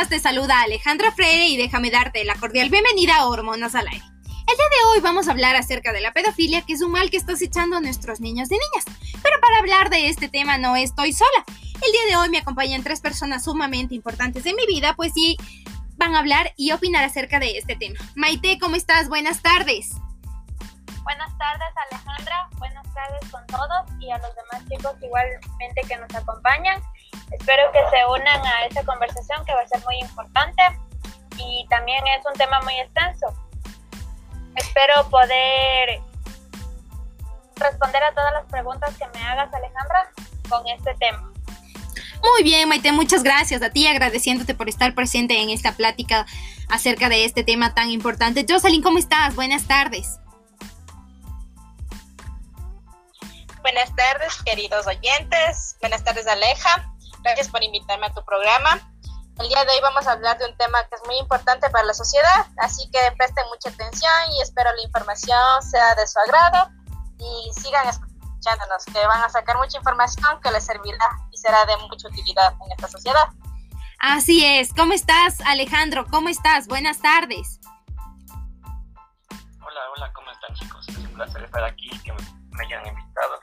¿cómo estás? Te saluda Alejandra Freire y déjame darte la cordial bienvenida a Hormonas al Aire. El día de hoy vamos a hablar acerca de la pedofilia, que es un mal que está acechando a nuestros niños y niñas. Pero para hablar de este tema no estoy sola. El día de hoy me acompañan tres personas sumamente importantes en mi vida, pues sí, van a hablar y opinar acerca de este tema. Maite, ¿cómo estás? Buenas tardes. Buenas tardes Alejandra, buenas tardes con todos y a los demás chicos igualmente que nos acompañan. Espero que se unan a esta conversación que va a ser muy importante y también es un tema muy extenso. Espero poder responder a todas las preguntas que me hagas Alejandra con este tema. Muy bien, Maite, muchas gracias a ti, agradeciéndote por estar presente en esta plática acerca de este tema tan importante. Jocelyn, ¿cómo estás? Buenas tardes. Buenas tardes, queridos oyentes. Buenas tardes, Aleja. Gracias por invitarme a tu programa. El día de hoy vamos a hablar de un tema que es muy importante para la sociedad, así que presten mucha atención y espero la información sea de su agrado y sigan escuchándonos, que van a sacar mucha información que les servirá y será de mucha utilidad en esta sociedad. Así es. ¿Cómo estás, Alejandro? ¿Cómo estás? Buenas tardes. Hola, hola, ¿cómo están chicos? Es un placer estar aquí, que me hayan invitado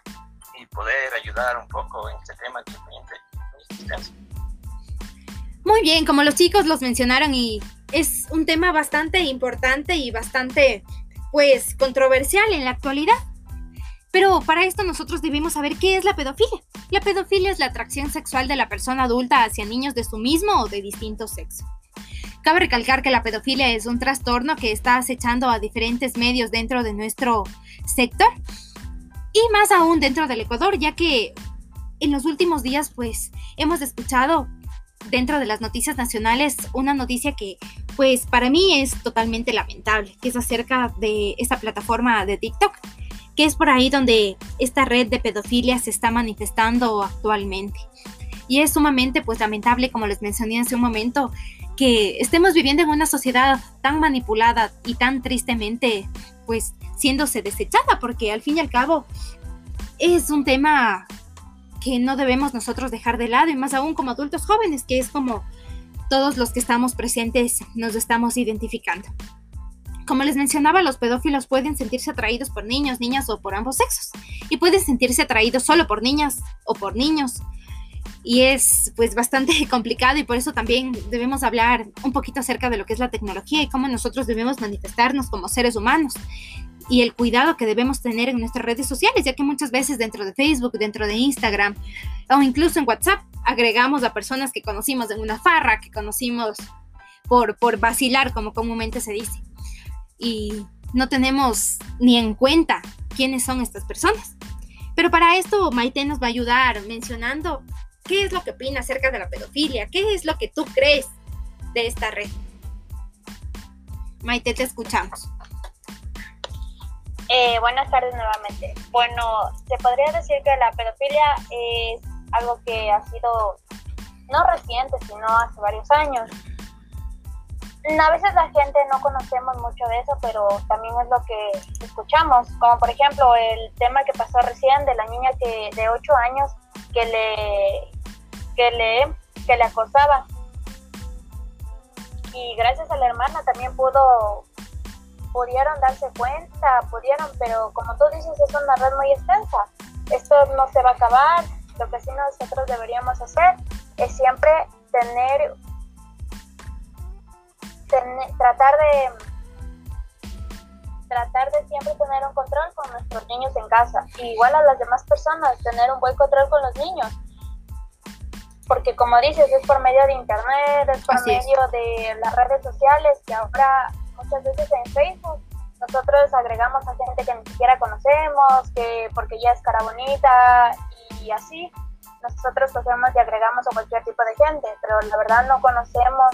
y poder ayudar un poco en este tema que es muy muy bien, como los chicos los mencionaron y es un tema bastante importante y bastante, pues, controversial en la actualidad. Pero para esto nosotros debemos saber qué es la pedofilia. La pedofilia es la atracción sexual de la persona adulta hacia niños de su mismo o de distinto sexo. Cabe recalcar que la pedofilia es un trastorno que está acechando a diferentes medios dentro de nuestro sector y más aún dentro del Ecuador, ya que en los últimos días pues hemos escuchado dentro de las noticias nacionales una noticia que pues para mí es totalmente lamentable, que es acerca de esta plataforma de TikTok, que es por ahí donde esta red de pedofilia se está manifestando actualmente. Y es sumamente pues lamentable, como les mencioné hace un momento, que estemos viviendo en una sociedad tan manipulada y tan tristemente pues siéndose desechada, porque al fin y al cabo es un tema que no debemos nosotros dejar de lado y más aún como adultos jóvenes, que es como todos los que estamos presentes nos estamos identificando. Como les mencionaba, los pedófilos pueden sentirse atraídos por niños, niñas o por ambos sexos. Y pueden sentirse atraídos solo por niñas o por niños. Y es pues bastante complicado y por eso también debemos hablar un poquito acerca de lo que es la tecnología y cómo nosotros debemos manifestarnos como seres humanos y el cuidado que debemos tener en nuestras redes sociales, ya que muchas veces dentro de Facebook, dentro de Instagram o incluso en WhatsApp agregamos a personas que conocimos en una farra, que conocimos por, por vacilar, como comúnmente se dice. Y no tenemos ni en cuenta quiénes son estas personas. Pero para esto Maite nos va a ayudar mencionando qué es lo que opina acerca de la pedofilia, qué es lo que tú crees de esta red. Maite, te escuchamos. Eh, buenas tardes nuevamente. Bueno, se podría decir que la pedofilia es algo que ha sido no reciente, sino hace varios años. A veces la gente no conocemos mucho de eso, pero también es lo que escuchamos, como por ejemplo el tema que pasó recién de la niña que de 8 años que le que le que le acosaba. Y gracias a la hermana también pudo pudieron darse cuenta, pudieron, pero como tú dices, es una red muy extensa. Esto no se va a acabar. Lo que sí nosotros deberíamos hacer es siempre tener, tratar de tratar de siempre tener un control con nuestros niños en casa. igual a las demás personas, tener un buen control con los niños. Porque como dices, es por medio de internet, es por medio de las redes sociales que ahora muchas veces en Facebook nosotros agregamos a gente que ni siquiera conocemos, que porque ya es cara bonita y así, nosotros cogemos y agregamos a cualquier tipo de gente, pero la verdad no conocemos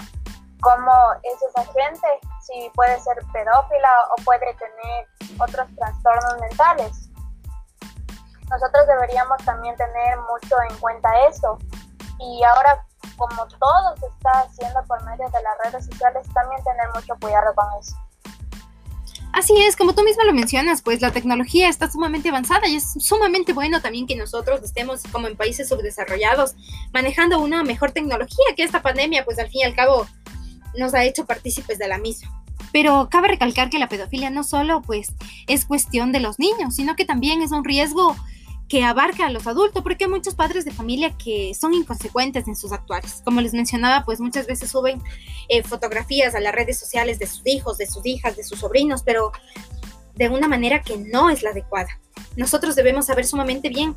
cómo es esa gente, si puede ser pedófila o puede tener otros trastornos mentales. Nosotros deberíamos también tener mucho en cuenta eso. Y ahora, como todo se está haciendo por medio de las redes sociales, también tener mucho cuidado con eso. Así es, como tú mismo lo mencionas, pues la tecnología está sumamente avanzada y es sumamente bueno también que nosotros estemos como en países subdesarrollados manejando una mejor tecnología que esta pandemia, pues al fin y al cabo nos ha hecho partícipes de la misma. Pero cabe recalcar que la pedofilia no solo pues es cuestión de los niños, sino que también es un riesgo que abarca a los adultos, porque hay muchos padres de familia que son inconsecuentes en sus actuales. Como les mencionaba, pues muchas veces suben eh, fotografías a las redes sociales de sus hijos, de sus hijas, de sus sobrinos, pero de una manera que no es la adecuada. Nosotros debemos saber sumamente bien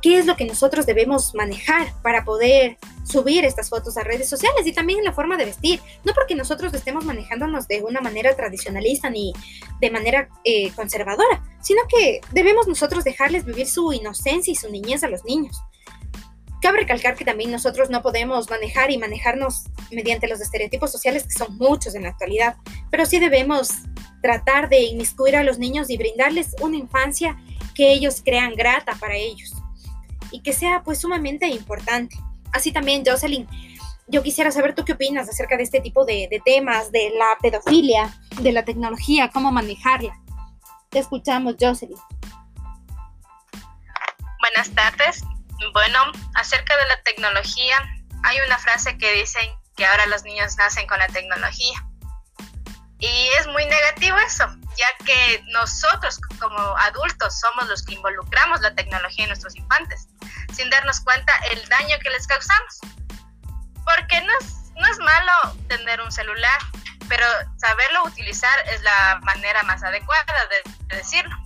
qué es lo que nosotros debemos manejar para poder subir estas fotos a redes sociales y también la forma de vestir. No porque nosotros estemos manejándonos de una manera tradicionalista ni de manera eh, conservadora, sino que debemos nosotros dejarles vivir su inocencia y su niñez a los niños. Cabe recalcar que también nosotros no podemos manejar y manejarnos mediante los estereotipos sociales que son muchos en la actualidad, pero sí debemos tratar de inmiscuir a los niños y brindarles una infancia que ellos crean grata para ellos y que sea pues sumamente importante. Así también, Jocelyn, yo quisiera saber tú qué opinas acerca de este tipo de, temas, de la pedofilia, de la tecnología, cómo manejarla. Te escuchamos, Jocelyn. Buenas tardes. Bueno, acerca de la tecnología, hay una frase que dicen que ahora los niños nacen con la tecnología. Y es muy negativo eso, ya que nosotros como adultos somos los que involucramos la tecnología en nuestros infantes sin darnos cuenta el daño que les causamos. Porque no es, no es malo tener un celular, pero saberlo utilizar es la manera más adecuada de, decirlo.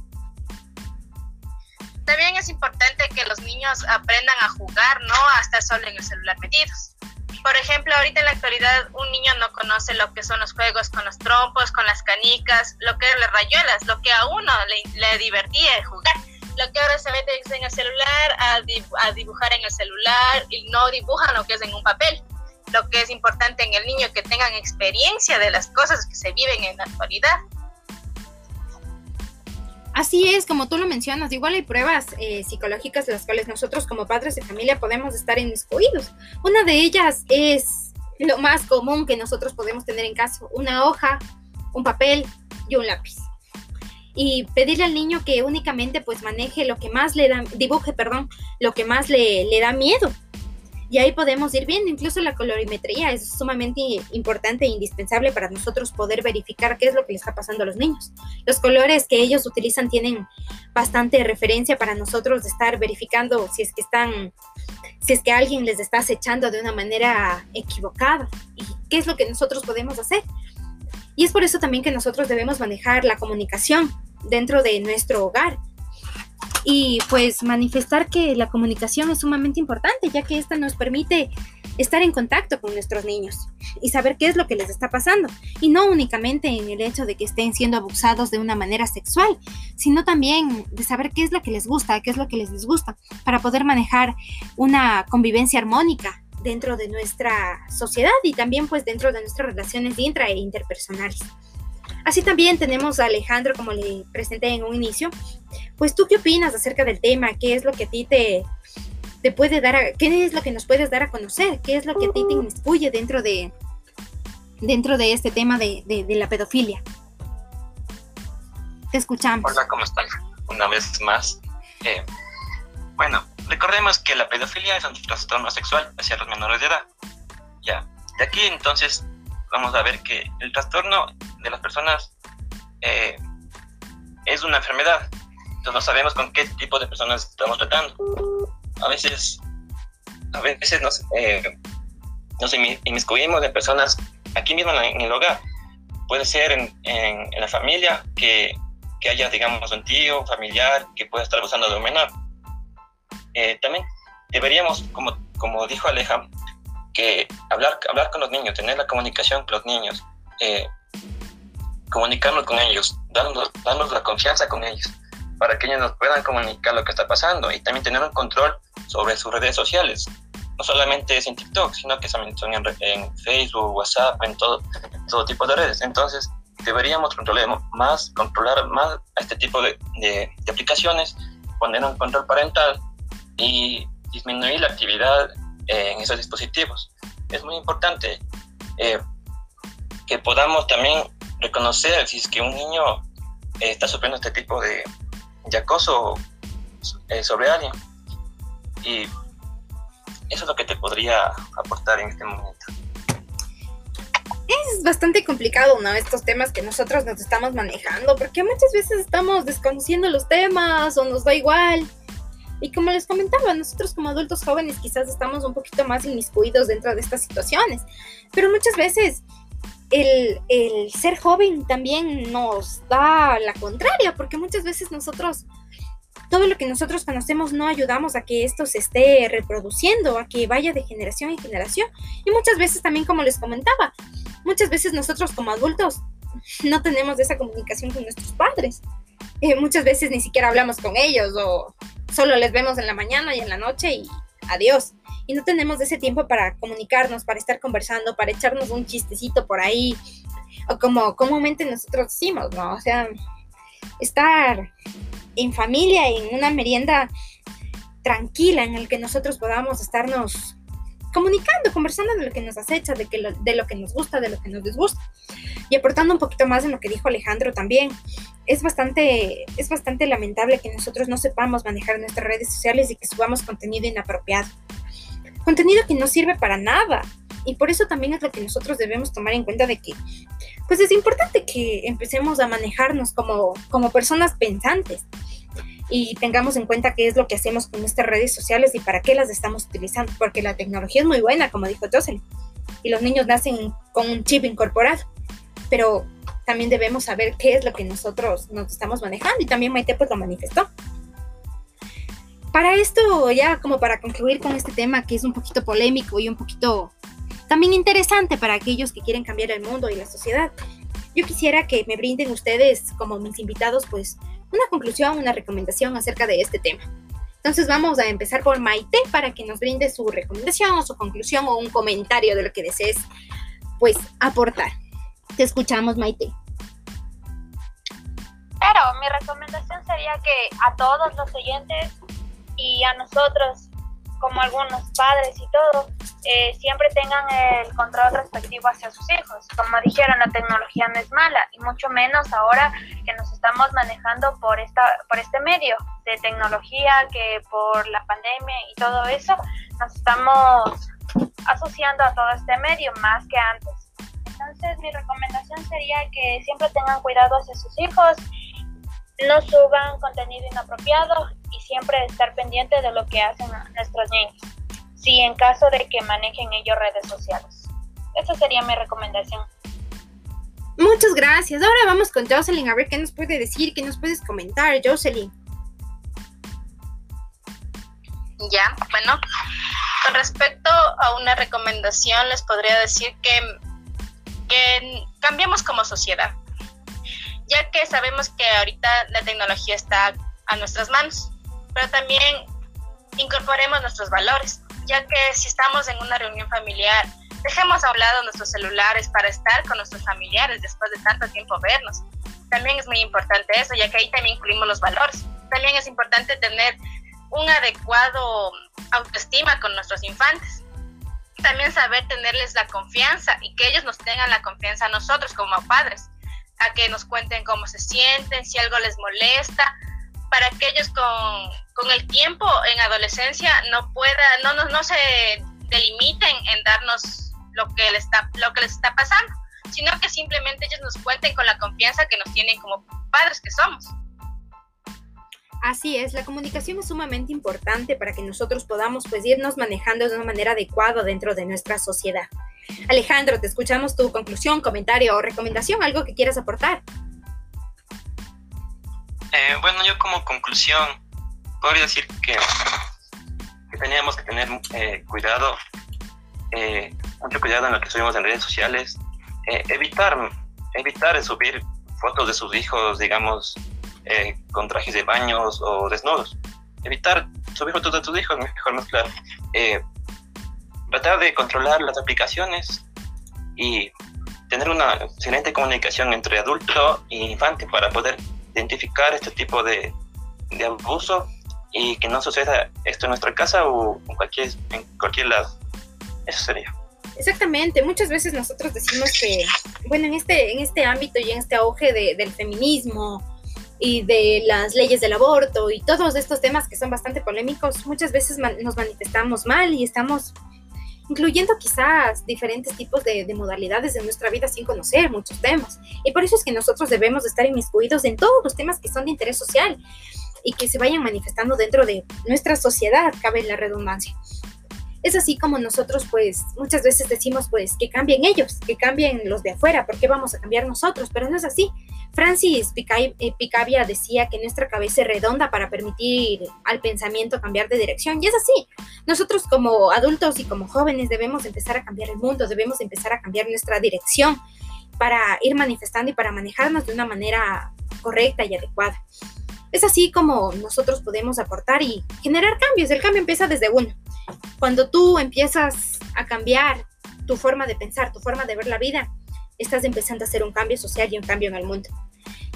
También es importante que los niños aprendan a jugar, no a estar solo en el celular metidos. Por ejemplo, ahorita en la actualidad un niño no conoce lo que son los juegos con los trompos, con las canicas, lo que es las rayuelas, lo que a uno le, le divertía jugar lo que ahora se mete en el celular a, dibujar en el celular y no dibujan lo que es en un papel. Lo que es importante en el niño que tengan experiencia de las cosas que se viven en la actualidad. Así es, como tú lo mencionas, igual hay pruebas eh, psicológicas de las cuales nosotros como padres de familia podemos estar inmiscuidos. Una de ellas es lo más común que nosotros podemos tener en casa, una hoja, un papel y un lápiz y pedirle al niño que únicamente pues maneje lo que más le da, dibuje, perdón, lo que más le, le da miedo. Y ahí podemos ir viendo, incluso la colorimetría es sumamente importante e indispensable para nosotros poder verificar qué es lo que le está pasando a los niños. Los colores que ellos utilizan tienen bastante referencia para nosotros de estar verificando si es que están, si es que alguien les está acechando de una manera equivocada y qué es lo que nosotros podemos hacer. Y es por eso también que nosotros debemos manejar la comunicación dentro de nuestro hogar. Y pues manifestar que la comunicación es sumamente importante, ya que esta nos permite estar en contacto con nuestros niños y saber qué es lo que les está pasando. Y no únicamente en el hecho de que estén siendo abusados de una manera sexual, sino también de saber qué es lo que les gusta, qué es lo que les disgusta, para poder manejar una convivencia armónica dentro de nuestra sociedad y también pues dentro de nuestras relaciones intra e interpersonales. Así también tenemos a Alejandro, como le presenté en un inicio. Pues tú qué opinas acerca del tema, qué es lo que a ti te, te puede dar, a, qué es lo que nos puedes dar a conocer, qué es lo que a ti te inmiscuye dentro de, dentro de este tema de, de, la pedofilia. Te escuchamos. Hola, ¿cómo están? Una vez más. Eh, bueno, Recordemos que la pedofilia es un trastorno sexual hacia los menores de edad. Ya, de aquí entonces vamos a ver que el trastorno de las personas eh, es una enfermedad. Entonces no sabemos con qué tipo de personas estamos tratando. A veces, a veces nos, eh, nos inmiscuimos en personas aquí mismo en, el hogar. Puede ser en, en, la familia que, que, haya, digamos, un tío, familiar que pueda estar abusando de un eh, también deberíamos, como, como dijo Aleja, que hablar, hablar con los niños, tener la comunicación con los niños, eh, comunicarnos con ellos, darnos, darnos la confianza con ellos, para que ellos nos puedan comunicar lo que está pasando y también tener un control sobre sus redes sociales. No solamente es en TikTok, sino que también son en, Facebook, WhatsApp, en todo, todo tipo de redes. Entonces, deberíamos controlar más, controlar más a este tipo de, de, aplicaciones, poner un control parental y disminuir la actividad en esos dispositivos. Es muy importante eh, que podamos también reconocer si es que un niño está sufriendo este tipo de, acoso eh, sobre alguien. Y eso es lo que te podría aportar en este momento. Es bastante complicado de estos temas que nosotros nos estamos manejando, porque muchas veces estamos desconociendo los temas o nos da igual. Y como les comentaba, nosotros como adultos jóvenes quizás estamos un poquito más inmiscuidos dentro de estas situaciones, pero muchas veces el, ser joven también nos da la contraria, porque muchas veces nosotros, todo lo que nosotros conocemos no ayudamos a que esto se esté reproduciendo, a que vaya de generación en generación. Y muchas veces también, como les comentaba, muchas veces nosotros como adultos no tenemos esa comunicación con nuestros padres. Eh, muchas veces ni siquiera hablamos con ellos o solo les vemos en la mañana y en la noche y adiós y no tenemos ese tiempo para comunicarnos, para estar conversando, para echarnos un chistecito por ahí, o como comúnmente nosotros decimos, ¿no? O sea, estar en familia, en una merienda tranquila en el que nosotros podamos estarnos comunicando, conversando de lo que nos acecha, de, que de lo que nos gusta, de lo que nos disgusta. Y aportando un poquito más en lo que dijo Alejandro también, es bastante, es bastante lamentable que nosotros no sepamos manejar nuestras redes sociales y que subamos contenido inapropiado contenido que no sirve para nada. Y por eso también es lo que nosotros debemos tomar en cuenta de que, pues es importante que empecemos a manejarnos como, como personas pensantes y tengamos en cuenta qué es lo que hacemos con nuestras redes sociales y para qué las estamos utilizando, porque la tecnología es muy buena, como dijo Jocelyn, y los niños nacen con un chip incorporado, pero también debemos saber qué es lo que nosotros nos estamos manejando y también Maite pues lo manifestó para esto, ya como para concluir con este tema que es un poquito polémico y un poquito también interesante para aquellos que quieren cambiar el mundo y la sociedad, yo quisiera que me brinden ustedes, como mis invitados, pues una conclusión, una recomendación acerca de este tema. Entonces vamos a empezar por Maite para que nos brinde su recomendación o su conclusión o un comentario de lo que desees, pues, aportar. Te escuchamos, Maite. Claro, mi recomendación sería que a todos los oyentes y a nosotros, como algunos padres y todo, eh, siempre tengan el control respectivo hacia sus hijos. Como dijeron, la tecnología no es mala y mucho menos ahora que nos estamos manejando por, esta, por este medio de tecnología, que por la pandemia y todo eso, nos estamos asociando a todo este medio más que antes. Entonces mi recomendación sería que siempre tengan cuidado hacia sus hijos, no suban contenido inapropiado y siempre estar pendiente de lo que hacen nuestros niños, si en caso de que manejen ellos redes sociales. Esa sería mi recomendación. Muchas gracias. Ahora vamos con Jocelyn a ver qué nos puede decir, qué nos puedes comentar, Jocelyn. Ya, bueno, con respecto a una recomendación les podría decir que, que cambiemos como sociedad, ya que sabemos que ahorita la tecnología está a nuestras manos pero también incorporemos nuestros valores, ya que si estamos en una reunión familiar, dejemos a un lado nuestros celulares para estar con nuestros familiares después de tanto tiempo vernos. También es muy importante eso, ya que ahí también incluimos los valores. También es importante tener un adecuado autoestima con nuestros infantes. También saber tenerles la confianza y que ellos nos tengan la confianza a nosotros como padres, a que nos cuenten cómo se sienten, si algo les molesta, para que ellos con, con el tiempo en adolescencia no pueda, no, no, no se delimiten en darnos lo que, les está, lo que les está pasando, sino que simplemente ellos nos cuenten con la confianza que nos tienen como padres que somos. Así es, la comunicación es sumamente importante para que nosotros podamos pues irnos manejando de una manera adecuada dentro de nuestra sociedad. Alejandro, te escuchamos tu conclusión, comentario o recomendación, algo que quieras aportar. Eh, bueno, yo como conclusión podría decir que, teníamos que tener eh, cuidado, eh, mucho cuidado en lo que subimos en redes sociales, evitar, evitar subir fotos de sus hijos, digamos, con trajes de baños o desnudos. Evitar subir fotos de tus hijos, mejor más claro. tratar de controlar las aplicaciones y tener una excelente comunicación entre adulto e infante para poder identificar este tipo de, de abuso y que no suceda esto en nuestra casa o en cualquier, en cualquier lado. Eso sería. Exactamente, muchas veces nosotros decimos que, bueno, en este, en este ámbito y en este auge de, del feminismo y de las leyes del aborto y todos estos temas que son bastante polémicos, muchas veces nos manifestamos mal y estamos incluyendo quizás diferentes tipos de, modalidades de nuestra vida sin conocer muchos temas. Y por eso es que nosotros debemos estar inmiscuidos en todos los temas que son de interés social y que se vayan manifestando dentro de nuestra sociedad, cabe la redundancia. Es así como nosotros pues muchas veces decimos pues que cambien ellos, que cambien los de afuera, ¿por qué vamos a cambiar nosotros? Pero no es así. Francis eh, Picabia decía que nuestra cabeza es redonda para permitir al pensamiento cambiar de dirección. Y es así. Nosotros como adultos y como jóvenes debemos empezar a cambiar el mundo, debemos empezar a cambiar nuestra dirección para ir manifestando y para manejarnos de una manera correcta y adecuada. Es así como nosotros podemos aportar y generar cambios. El cambio empieza desde uno. Cuando tú empiezas a cambiar tu forma de pensar, tu forma de ver la vida, estás empezando a hacer un cambio social y un cambio en el mundo.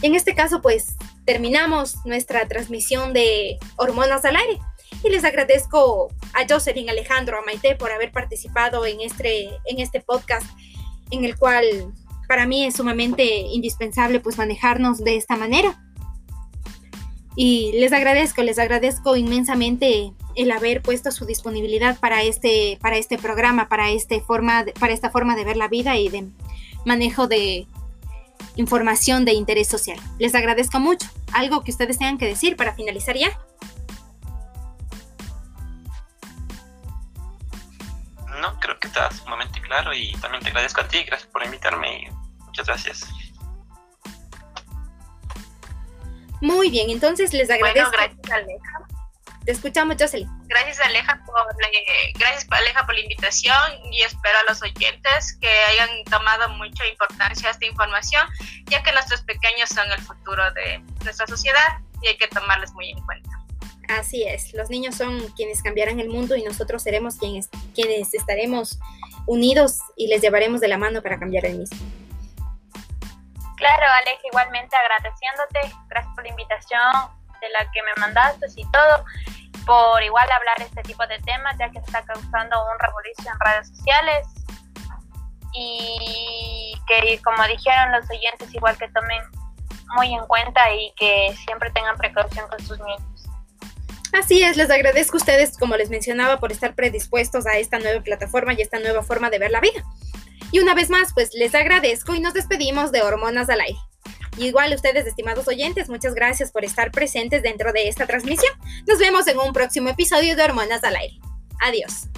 Y en este caso, pues terminamos nuestra transmisión de Hormonas al Aire. Y les agradezco a Jocelyn, Alejandro, a Maite por haber participado en este, en este podcast, en el cual para mí es sumamente indispensable pues manejarnos de esta manera. Y les agradezco, les agradezco inmensamente el haber puesto su disponibilidad para este, para este programa, para, este forma para esta forma de ver la vida y de manejo de información de interés social. Les agradezco mucho. ¿Algo que ustedes tengan que decir para finalizar ya? No, creo que está sumamente claro y también te agradezco a ti. Gracias por invitarme y muchas gracias. Muy bien, entonces les agradezco. Bueno, gracias Aleja. Te escuchamos, Jocelyn. Gracias Aleja por la, gracias Aleja por la invitación y espero a los oyentes que hayan tomado mucha importancia a esta información, ya que nuestros pequeños son el futuro de nuestra sociedad y hay que tomarles muy en cuenta. Así es, los niños son quienes cambiarán el mundo y nosotros seremos quienes, quienes estaremos unidos y les llevaremos de la mano para cambiar el mismo. Claro, Aleja, igualmente agradeciéndote, gracias por la invitación de la que me mandaste y todo, por igual hablar este tipo de temas, ya que está causando un revolución en redes sociales y que como dijeron los oyentes, igual que tomen muy en cuenta y que siempre tengan precaución con sus niños. Así es, les agradezco a ustedes, como les mencionaba, por estar predispuestos a esta nueva plataforma y esta nueva forma de ver la vida. Y una vez más, pues les agradezco y nos despedimos de Hormonas al Aire. Igual ustedes, estimados oyentes, muchas gracias por estar presentes dentro de esta transmisión. Nos vemos en un próximo episodio de Hormonas al Aire. Adiós.